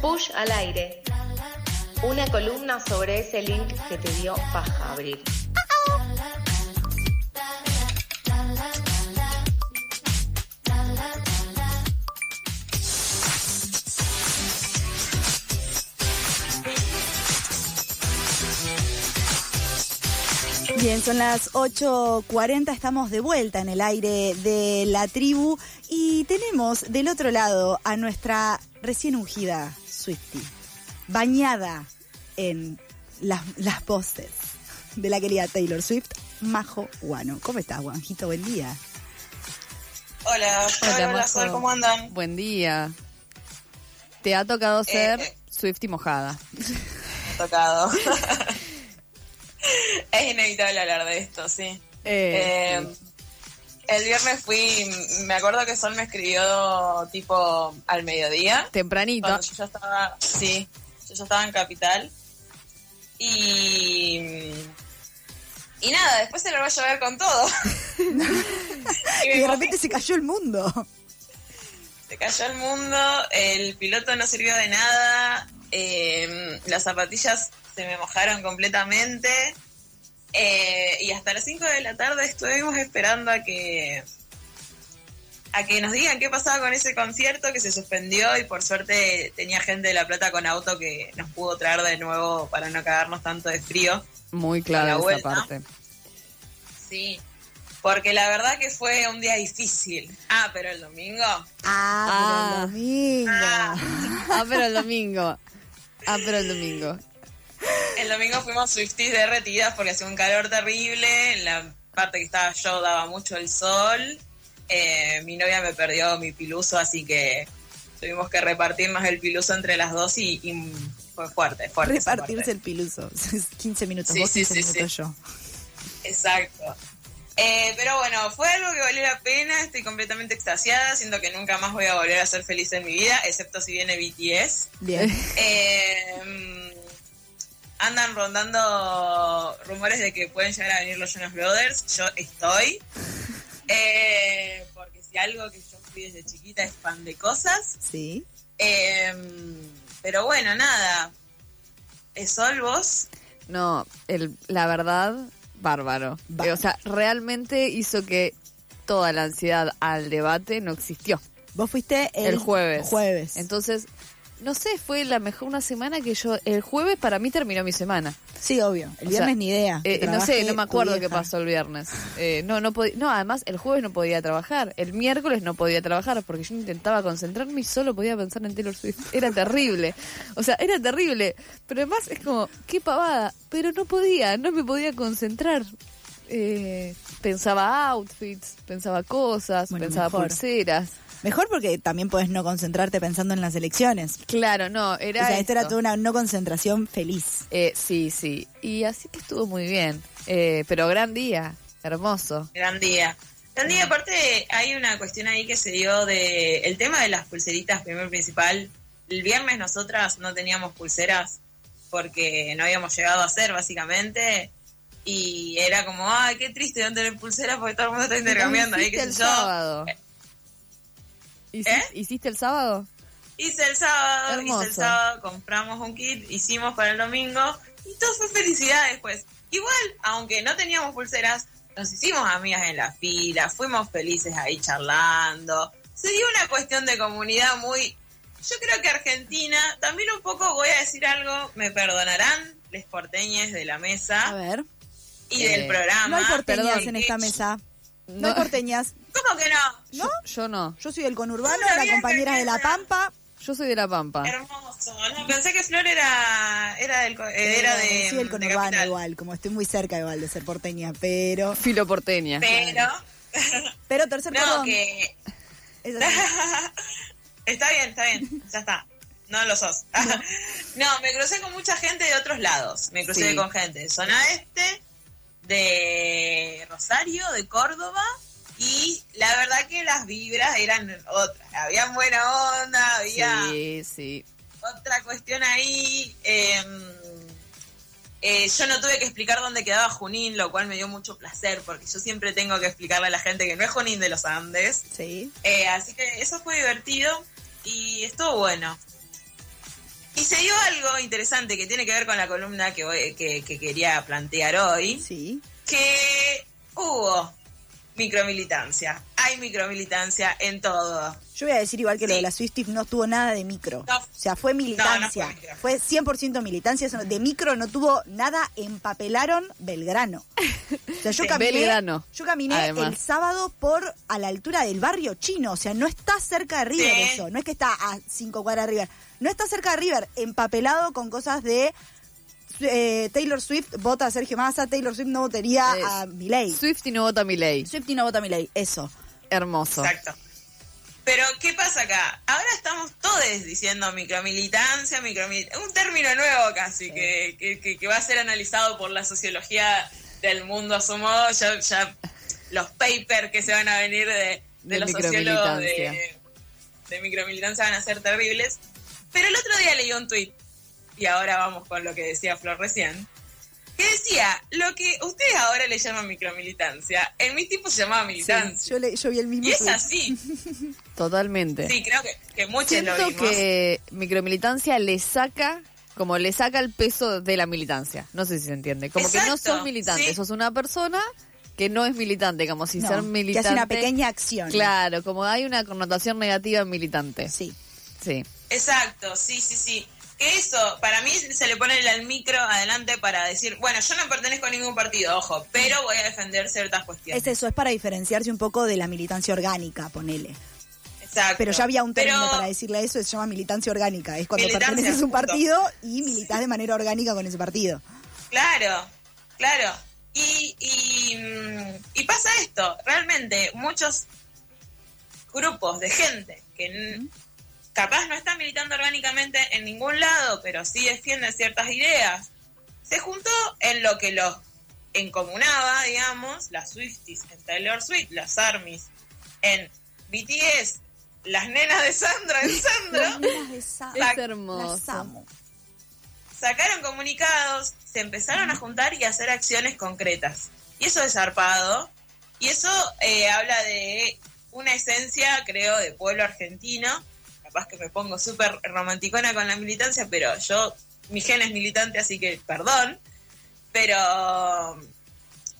Push al aire. Una columna sobre ese link que te dio paja abrir. Bien, son las 8.40, estamos de vuelta en el aire de la tribu y tenemos del otro lado a nuestra recién ungida Swifty, bañada en las, las voces de la querida Taylor Swift, Majo Guano. ¿Cómo estás, Juanjito? Buen día. Hola, hola, hola, Sol, ¿cómo andan? Buen día. Te ha tocado ser eh. Swifty mojada. Me ha tocado. es inevitable hablar de esto, sí. Eh, Eh, el viernes fui, me acuerdo que Sol me escribió tipo al mediodía. Tempranito. Cuando yo ya estaba, sí, yo ya estaba en Capital. Y. Y nada, después se lo va a llover con todo. y de repente se cayó el mundo. Se cayó el mundo, el piloto no sirvió de nada, eh, las zapatillas se me mojaron completamente eh, y hasta las 5 de la tarde estuvimos esperando a que a que nos digan qué pasaba con ese concierto que se suspendió y por suerte tenía gente de La Plata con auto que nos pudo traer de nuevo para no cagarnos tanto de frío. Muy clave esa vuelta. parte. Sí, porque la verdad que fue un día difícil. Ah, pero el domingo... Ah, pero el domingo. Ah. Ah, pero el domingo. Ah, pero el domingo. El domingo fuimos Swifties derretidas porque hacía un calor terrible. En la parte que estaba yo daba mucho el sol. Eh, mi novia me perdió mi piluso, así que tuvimos que repartirnos el piluso entre las dos y, y fue fuerte, fuerte. Repartirse el piluso. 15 minutos Sí, vos, sí, 15 sí, minutos sí. yo. Exacto. Eh, pero bueno, fue algo que valió la pena. Estoy completamente extasiada. Siento que nunca más voy a volver a ser feliz en mi vida, excepto si viene BTS. Bien. Eh, andan rondando rumores de que pueden llegar a venir los Jonas Brothers. Yo estoy. Eh, porque si algo que yo fui desde chiquita es fan de cosas. Sí. Eh, pero bueno, nada. ¿Es Sol vos? No, el, la verdad, bárbaro. Va- Eh, o sea, realmente hizo que toda la ansiedad al debate no existió. Vos fuiste el, El, jueves. Jueves. Entonces, no sé, fue la mejor una semana que yo. El jueves para mí terminó mi semana. sí, obvio. El O viernes sea, ni idea. Eh, Que no sé, no me acuerdo qué pasó el viernes. Eh, no, no podía, no, además el jueves no podía trabajar, el miércoles no podía trabajar porque yo intentaba concentrarme y solo podía pensar en Taylor Swift. Era terrible. O sea, era terrible. Pero además es como, qué pavada. Pero no podía, no me podía concentrar. Eh, pensaba outfits, pensaba cosas, Bueno, pensaba mejor. pulseras. Mejor porque también podés no concentrarte pensando en las elecciones. Claro, no, era o sea, esto era toda una no concentración feliz. Eh, sí, sí. Y así que estuvo muy bien. Eh, pero gran día, hermoso. Gran día. Gran día, aparte, hay una cuestión ahí que se dio de. El tema de las pulseritas, primero principal. El viernes nosotras no teníamos pulseras porque no habíamos llegado a hacer, básicamente. Y era como, ay, qué triste no tener pulseras porque todo el mundo está intercambiando. ahí, qué el sé yo. sábado. ¿Hiciste, ¿Eh? ¿Hiciste el sábado? Hice el sábado, Hermoso. hice el sábado, compramos un kit, hicimos para el domingo y todo fue felicidad después. Igual, aunque no teníamos pulseras, nos hicimos amigas en la fila, fuimos felices ahí charlando. Se dio una cuestión de comunidad muy... Yo creo que Argentina, también un poco voy a decir algo, me perdonarán les porteñes de la A mesa ver. y Eh, del programa. No hay porteñas en esta mesa. No, No. hay porteñas. ¿Cómo que no? ¿No? Yo no. Yo soy del conurbano, la compañera de La. Pampa. Yo soy de La Pampa. Hermoso. No, pensé que Flor era, era, del, eh, era de... Sí, de conurbano igual, como estoy muy cerca igual de ser porteña, pero... Filo porteña. Pero... Pero tercer No, cordón. que. Es así. está bien, está bien, ya está. No lo sos. no, me crucé con mucha gente de otros lados. Me crucé Sí. con gente de zona este, de Rosario, de Córdoba. Y la verdad que las vibras eran otras. Había buena onda, había Sí, sí. otra cuestión ahí. eh, eh, yo no tuve que explicar dónde quedaba Junín, lo cual me dio mucho placer, porque yo siempre tengo que explicarle a la gente que no es Junín de los Andes. Sí. Eh, así que eso fue divertido. y estuvo bueno. Y se dio algo interesante que tiene que ver con la columna que, voy- que, que quería plantear hoy, Sí. que hubo micromilitancia. Hay micromilitancia en todo. Yo voy a decir igual que lo de la Swifties no tuvo nada de micro. No. O sea, fue militancia. No, no fue micro. fue 100% militancia. De micro no tuvo nada. Empapelaron Belgrano. O sea, yo Sí, caminé, Belgrano, yo caminé además. el sábado por a la altura del barrio chino. O sea, no está cerca de River Sí. eso. No es que está a cinco cuadras de River. No está cerca de River. Empapelado con cosas de... eh, Taylor Swift vota a Sergio Massa, Taylor Swift no votaría Eh, a Milei. Swift y no vota ley. Swift y no vota a Milei, eso. Hermoso. Exacto. Pero, ¿qué pasa acá? Ahora estamos todos diciendo micromilitancia, micromilitancia, un término nuevo casi, que, que- que- que va a ser analizado por la sociología del mundo a su modo. Ya, ya los papers que se van a venir de, de De los sociólogos de, de micromilitancia van a ser terribles. Pero el otro día leí un tuit, y ahora vamos con lo que decía Flor recién, que decía, lo que ustedes ahora le llaman micromilitancia, en mi tiempo se llamaba Sí, militancia. yo, le- yo vi el mismo Y es así. Totalmente. Sí, creo que, que muchos lo Siento vimos. que micromilitancia le saca, como le saca el peso de la militancia. No sé si se entiende. Como que no sos militante, sí. sos una persona que no es militante, como si No, ser que militante. hace una pequeña acción. Claro, como hay una connotación negativa en militante. Sí. Sí. Exacto, sí, sí, sí. Que eso, para mí se le pone el micro adelante para decir, bueno, yo no pertenezco a ningún partido, ojo, pero voy a defender ciertas cuestiones. Es eso, es para diferenciarse un poco de la militancia orgánica, ponele. Exacto. Pero ya había un término Pero- para decirle eso, se llama militancia orgánica. Es cuando perteneces a un partido y militas de manera orgánica con ese partido. Claro, claro. Y, y, mm, y pasa esto, realmente muchos grupos de gente que capaz no están militando orgánicamente en ningún lado, pero sí defienden ciertas ideas, se juntó en lo que los encomunaba, digamos, las Swifties en Taylor Swift, las Armies en BTS, las nenas de Sandra en Sandra. Es Sac- hermoso. Sacaron comunicados, se empezaron a juntar y a hacer acciones concretas. Y eso es zarpado. Y eso eh, habla de una esencia, creo, de pueblo argentino. Capaz que me pongo súper romanticona con la militancia, pero yo, mi gen es militante, así que perdón. Pero...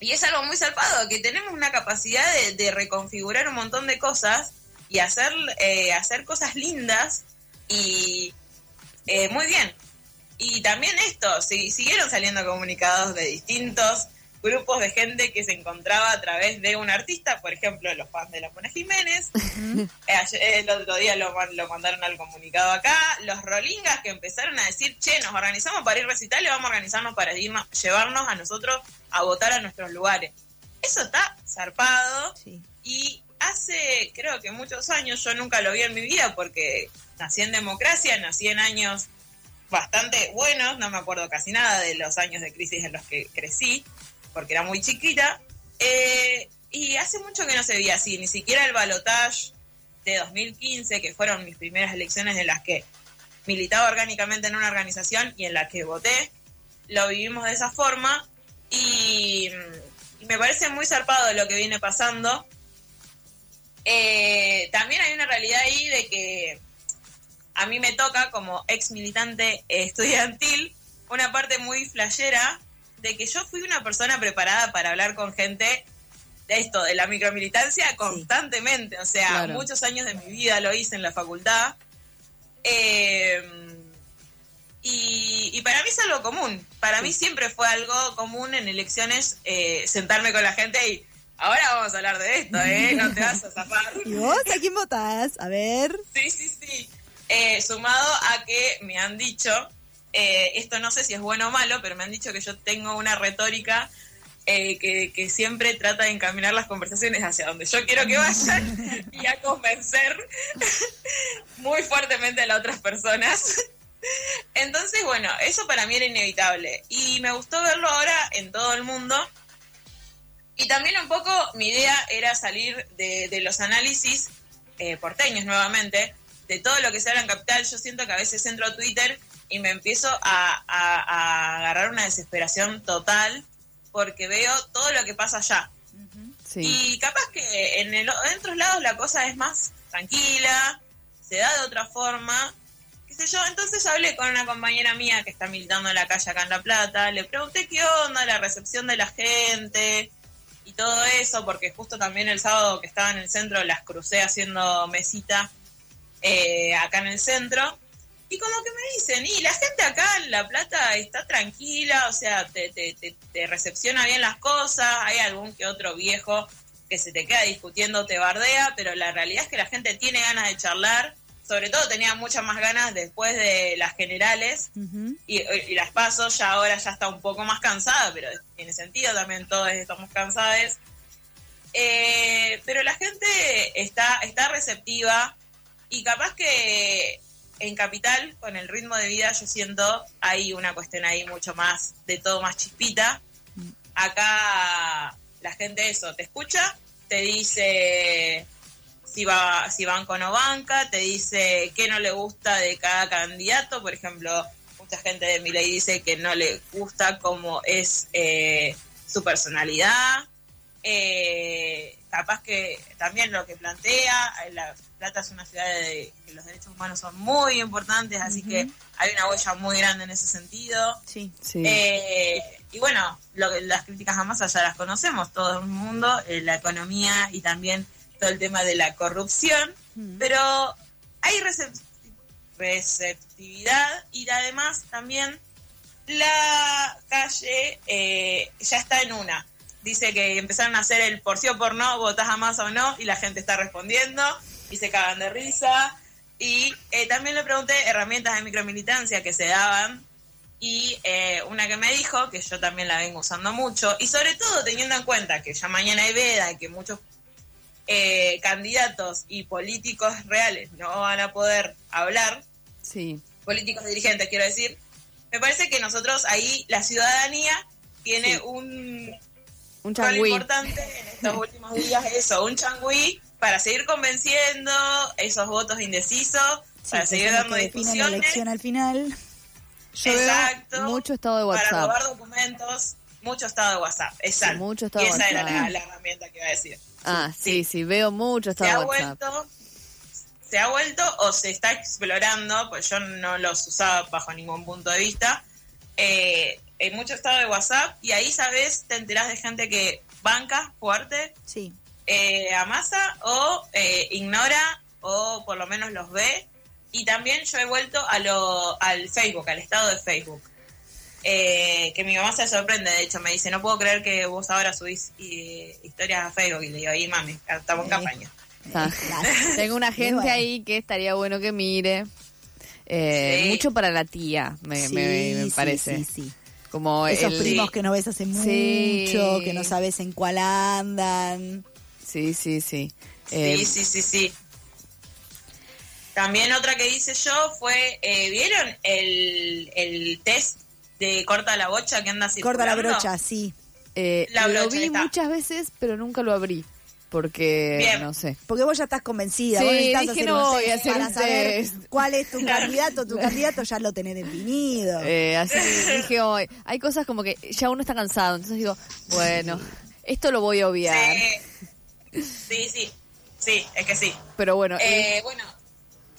Y es algo muy zarpado, que tenemos una capacidad de, de reconfigurar un montón de cosas y hacer, eh, hacer cosas lindas y eh, muy bien. Y también esto, si- siguieron saliendo comunicados de distintos grupos de gente que se encontraba a través de un artista, por ejemplo, los fans de La Mona Jiménez. Eh, ayer- el otro día lo, man- lo mandaron al comunicado acá. Los rolingas que empezaron a decir, che, nos organizamos para ir a recitales, vamos a organizarnos para irnos, llevarnos a nosotros a votar a nuestros lugares. Eso está zarpado. Sí. Y hace, creo que muchos años, yo nunca lo vi en mi vida porque nací en democracia, nací en años bastante buenos, no me acuerdo casi nada de los años de crisis en los que crecí, porque era muy chiquita. Eh, y hace mucho que no se veía así, ni siquiera el balotage de 2015, que fueron mis primeras elecciones en las que militaba orgánicamente en una organización y en la que voté, lo vivimos de esa forma y, y me parece muy zarpado lo que viene pasando. Eh, también hay una realidad ahí de que a mí me toca como ex militante estudiantil una parte muy flashera de que yo fui una persona preparada para hablar con gente de esto, de la micromilitancia constantemente, o sea, Claro. muchos años de mi vida lo hice en la facultad. Eh, y, y para mí es algo común. Para mí siempre fue algo común en elecciones eh, sentarme con la gente y ahora vamos a hablar de esto, ¿eh? No te vas a zafar. ¿Y vos a quién votás? A ver. Sí, sí, sí. Eh, sumado a que me han dicho, eh, esto no sé si es bueno o malo, pero me han dicho que yo tengo una retórica eh, que, que siempre trata de encaminar las conversaciones hacia donde yo quiero que vayan y a convencer muy fuertemente a las otras personas. Entonces, bueno, eso para mí era inevitable. Y me gustó verlo ahora en todo el mundo. Y también un poco mi idea era salir de, de los análisis eh, porteños nuevamente, de todo lo que se habla en Capital. Yo siento que a veces entro a Twitter y me empiezo a, a- a agarrar una desesperación total porque veo todo lo que pasa allá. Sí. Y capaz que en, el, en otros lados la cosa es más tranquila, se da de otra forma, qué sé yo. Entonces hablé con una compañera mía que está militando en la calle acá en La Plata, le pregunté qué onda la recepción de la gente y todo eso, porque justo también el sábado que estaba en el centro las crucé haciendo mesita eh, acá en el centro. Y como que me dicen, y la gente acá en La Plata está tranquila, o sea, te, te, te, te recepciona bien las cosas, hay algún que otro viejo que se te queda discutiendo, te bardea, pero la realidad es que la gente tiene ganas de charlar, sobre todo tenía muchas más ganas después de las generales y las pasos, ya ahora ya está un poco más cansada, pero tiene sentido también, todos estamos cansados. Eh, pero la gente está, está receptiva y capaz que en Capital, con el ritmo de vida, yo siento hay una cuestión ahí mucho más de todo más chispita. Acá la gente eso, te escucha, te dice si va si banco o no banca, te dice qué no le gusta de cada candidato, por ejemplo, mucha gente de mi ley dice que no le gusta cómo es eh, su personalidad, eh, capaz que también lo que plantea, eh, La Plata es una ciudad de que los derechos humanos son muy importantes, así que hay una huella muy grande en ese sentido. Sí. Sí. Eh, y bueno, lo que, las críticas a Massa ya las conocemos, todo el mundo, eh, la economía y también todo el tema de la corrupción, pero hay recep- receptividad y además también la calle eh, ya está en una. Dice que empezaron a hacer el por sí o por no, votás a Massa o no, y la gente está respondiendo y se cagan de risa. Y eh, también le pregunté herramientas de micromilitancia que se daban y eh, una que me dijo, que yo también la vengo usando mucho, y sobre todo teniendo en cuenta que ya mañana hay veda y que muchos eh, candidatos y políticos reales no van a poder hablar, Sí. políticos dirigentes quiero decir, me parece que nosotros ahí, la ciudadanía, tiene Sí. un Un changüí. importante en estos últimos días, eso, un changüí para seguir convenciendo esos votos indecisos, Sí, para seguir dando que definen la discusiones. elección al final. Yo Exacto. mucho estado de para WhatsApp. robar documentos, mucho estado de WhatsApp. Exacto. Sí, mucho estado y de esa era WhatsApp. la, la herramienta que iba a decir. Ah, sí, sí. sí, veo mucho estado de WhatsApp. vuelto, se ha vuelto o se está explorando, pues yo no los usaba bajo ningún punto de vista. Eh, hay mucho estado de WhatsApp y ahí, sabes, te enterás de gente que banca fuerte Sí. eh, a masa o eh, ignora o por lo menos los ve. Y también yo he vuelto a lo, al Facebook, al estado de Facebook. Eh, que mi mamá se sorprende, de hecho, me dice, no puedo creer que vos ahora subís eh, historias a Facebook. Y le digo, y mami, estamos en campaña. Tengo una gente bueno. ahí que estaría bueno que mire. Eh, Sí. Mucho para la tía, me, Sí, me- me sí, parece. sí, sí. Como Esos el- primos que no ves hace Sí. mucho, que no sabes en cuál andan. Sí, sí, sí. Eh, Sí, sí, sí, sí. También otra que hice yo fue, eh, ¿vieron el, el test de corta la bocha que anda circulando? Corta la brocha, sí. eh, La lo vi muchas veces, pero nunca lo abrí. Porque, Bien. no sé. Porque vos ya estás convencida. Sí, vos necesitas dije, hacer no un voy a hacer para un saber test. cuál es tu candidato. Tu candidato ya lo tenés definido. Eh, así dije hoy, hay cosas como que ya uno está cansado, entonces digo, bueno, esto lo voy a obviar. Sí, sí, sí, sí, es que sí. Pero bueno, Eh, bueno,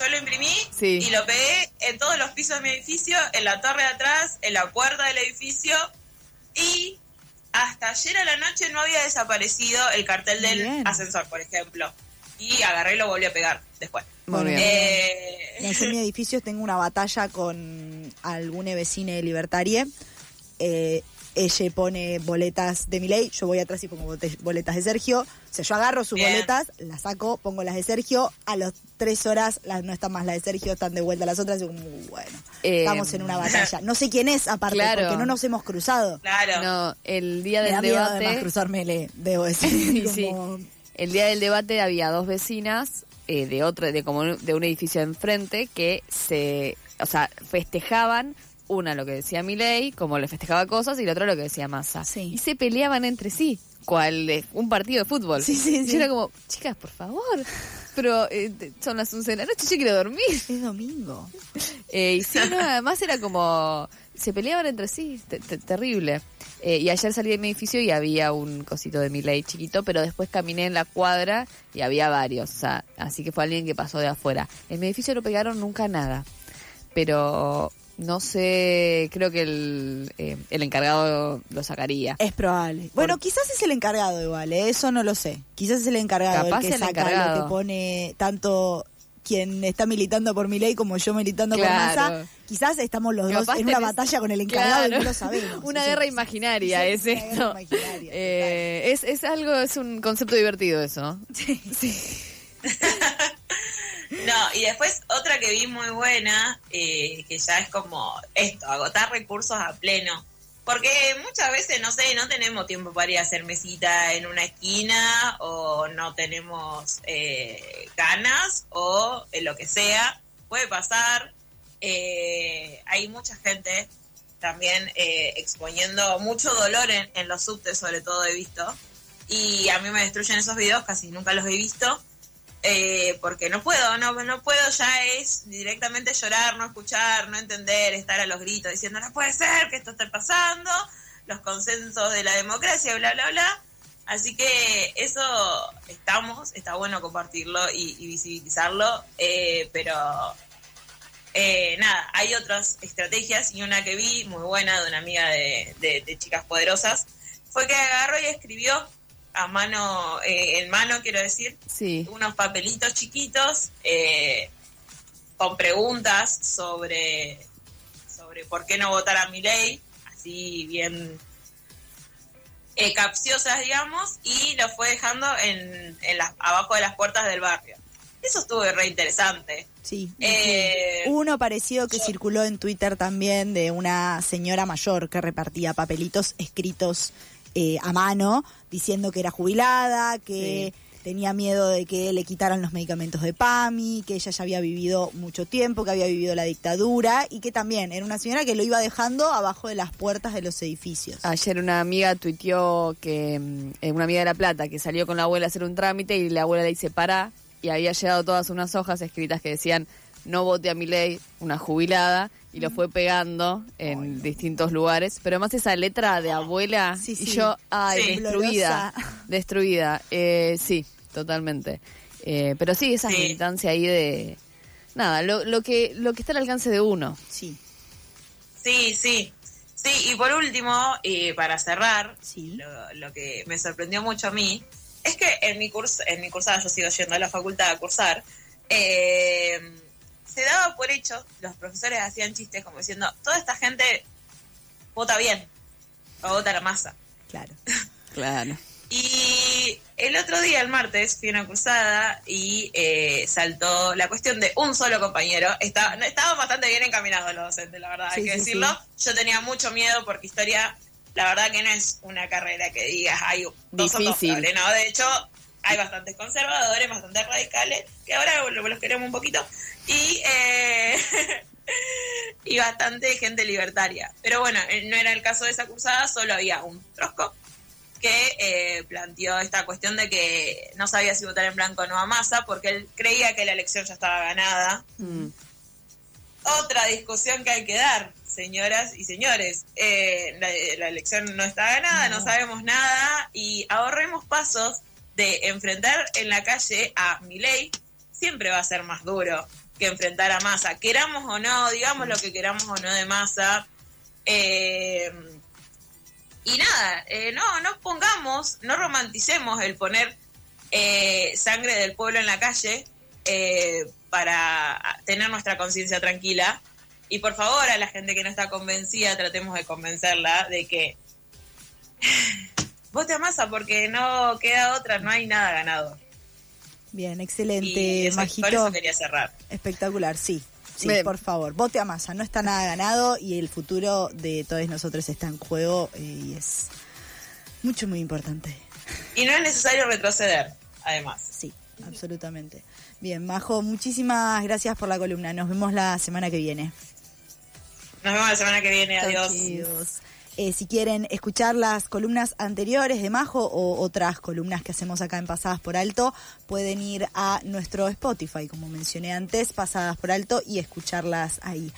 yo lo imprimí Sí. y lo pegué en todos los pisos de mi edificio, en la torre de atrás, en la puerta del edificio y hasta ayer a la noche no había desaparecido el cartel del Bien. ascensor, por ejemplo. Y agarré y lo volví a pegar después. muy bien. Eh, En mi edificio tengo una batalla con alguna vecina libertaria. Eh, ella pone boletas de mi ley, yo voy atrás y pongo boletas de Sergio. O sea, yo agarro sus Bien. boletas, las saco, pongo las de Sergio. A las tres horas las no están más las de Sergio, están de vuelta las otras. Y como, bueno, Eh, estamos en una batalla. No sé quién es, aparte, Claro. porque no nos hemos cruzado. claro. no, el día Me del da miedo debate... además cruzarme, le debo decir. Sí, sí. como- El día del debate había dos vecinas eh, de otro, de como un- de un edificio enfrente que se, o sea, festejaban una lo que decía Milei, como le festejaba cosas, y la otra lo que decía Massa. Sí. Y se peleaban entre sí, cual de un partido de fútbol. Sí, sí, Y sí. yo era como, chicas, por favor. Pero eh, son las 11 de la noche, yo quiero dormir. Es domingo. Eh, y sí, no, además era como, se peleaban entre sí, te- te- terrible. Eh, y ayer salí de mi edificio y había un cosito de Milei chiquito, pero después caminé en la cuadra y había varios, o sea, así que fue alguien que pasó de afuera. En mi edificio no pegaron nunca nada, pero no sé, creo que el, eh, el encargado lo sacaría. Es probable. Bueno, quizás es el encargado igual, ¿eh? eso no lo sé. Quizás es el encargado Capaz el que el saca encargado. lo que pone tanto quien está militando por mi ley como yo militando Claro. por Massa. Quizás estamos los dos en una tenés- batalla con el encargado y Claro. no lo sabemos. Una guerra imaginaria sí, es una guerra esto. imaginaria, Eh, es, es algo, es un concepto divertido eso. No, y después otra que vi muy buena, eh, que ya es como esto, agotar recursos a pleno. Porque muchas veces, no sé, no tenemos tiempo para ir a hacer mesita en una esquina o no tenemos eh, ganas o eh, lo que sea. Puede pasar. Hay mucha gente también exponiendo mucho dolor en, en los subtes, sobre todo he visto. Y a mí me destruyen esos videos, casi nunca los he visto. Eh, porque no puedo, no, no puedo, ya es directamente llorar, no escuchar, no entender, estar a los gritos diciendo no puede ser que esto esté pasando, los consensos de la democracia, bla, bla, bla. Así que eso estamos, está bueno compartirlo y, visibilizarlo, eh, pero eh, nada, hay otras estrategias y una que vi muy buena de una amiga de Chicas Poderosas fue que agarró y escribió a mano, eh, en mano quiero decir, Sí. unos papelitos chiquitos eh, con preguntas sobre, sobre por qué no votar a mi ley, así bien eh, capciosas, digamos, y lo fue dejando en, en las, abajo de las puertas del barrio. Eso estuvo re interesante. Sí. Eh, Uno parecido que circuló en Twitter también de una señora mayor que repartía papelitos escritos eh, a mano diciendo que era jubilada, que tenía miedo de que le quitaran los medicamentos de PAMI, que ella ya había vivido mucho tiempo, que había vivido la dictadura y que también era una señora que lo iba dejando abajo de las puertas de los edificios. Ayer una amiga tuiteó que, mm, eh, una amiga de La Plata, que salió con la abuela a hacer un trámite y la abuela le dice para y había llegado todas unas hojas escritas que decían no vote a mi ley, una jubilada, y lo fue pegando en distintos lugares. Pero además esa letra de abuela, Sí, sí. y yo, ay, Sí. destruida, destruida. Eh, sí, totalmente. Eh, pero sí, esa Sí. militancia ahí de... Nada, lo, lo, que, lo que está al alcance de uno. Sí, Sí, sí. Sí, y por último, y para cerrar, Sí. lo, lo que me sorprendió mucho a mí es que en mi curso, en mi cursada, yo sigo yendo a la facultad a cursar, eh, se daba por hecho, los profesores hacían chistes como diciendo, toda esta gente vota bien, o vota la masa. claro. Claro. Y el otro día, el martes, fui a una cursada y eh, saltó la cuestión de un solo compañero. Estaba, estaban bastante bien encaminados los docentes, la verdad, Sí, hay que sí, decirlo. Yo tenía mucho miedo porque historia, la verdad que no es una carrera que digas, hay dos son dos Difícil. flores", ¿no? De hecho, hay bastantes conservadores, bastantes radicales, que ahora lo- los queremos un poquito. Y... eh, y bastante gente libertaria. Pero bueno, eh, no era el caso de esa cursada, solo había un trosco que eh, planteó esta cuestión de que no sabía si votar en blanco o no a Massa porque él creía que la elección ya estaba ganada. Mm. Otra discusión que hay que dar, señoras y señores. Eh, la, la elección no está ganada, no. sabemos nada y ahorremos pasos de enfrentar en la calle a Milei. Siempre va a ser más duro que enfrentar a Massa. Queramos o no, digamos lo que queramos o no de Massa. Eh, y nada, eh, no nos pongamos, no romanticemos el poner eh, sangre del pueblo en la calle para tener nuestra conciencia tranquila. Y por favor, a la gente que no está convencida, tratemos de convencerla de que vote a masa porque no queda otra, no hay nada ganado. Bien, excelente, eso- por eso quería cerrar. Espectacular, sí. Sí, Me- por favor, vote a masa. No está nada ganado y el futuro de todos nosotros está en juego eh, y es mucho, muy importante. Y no es necesario retroceder, además. Sí, absolutamente. Bien, Majo, muchísimas gracias por la columna. Nos vemos la semana que viene. Nos vemos la semana que viene. Adiós. Adiós. Eh, si quieren escuchar las columnas anteriores de Majo o otras columnas que hacemos acá en Pasadas por Alto, pueden ir a nuestro Spotify, como mencioné antes, Pasadas por Alto, y escucharlas ahí.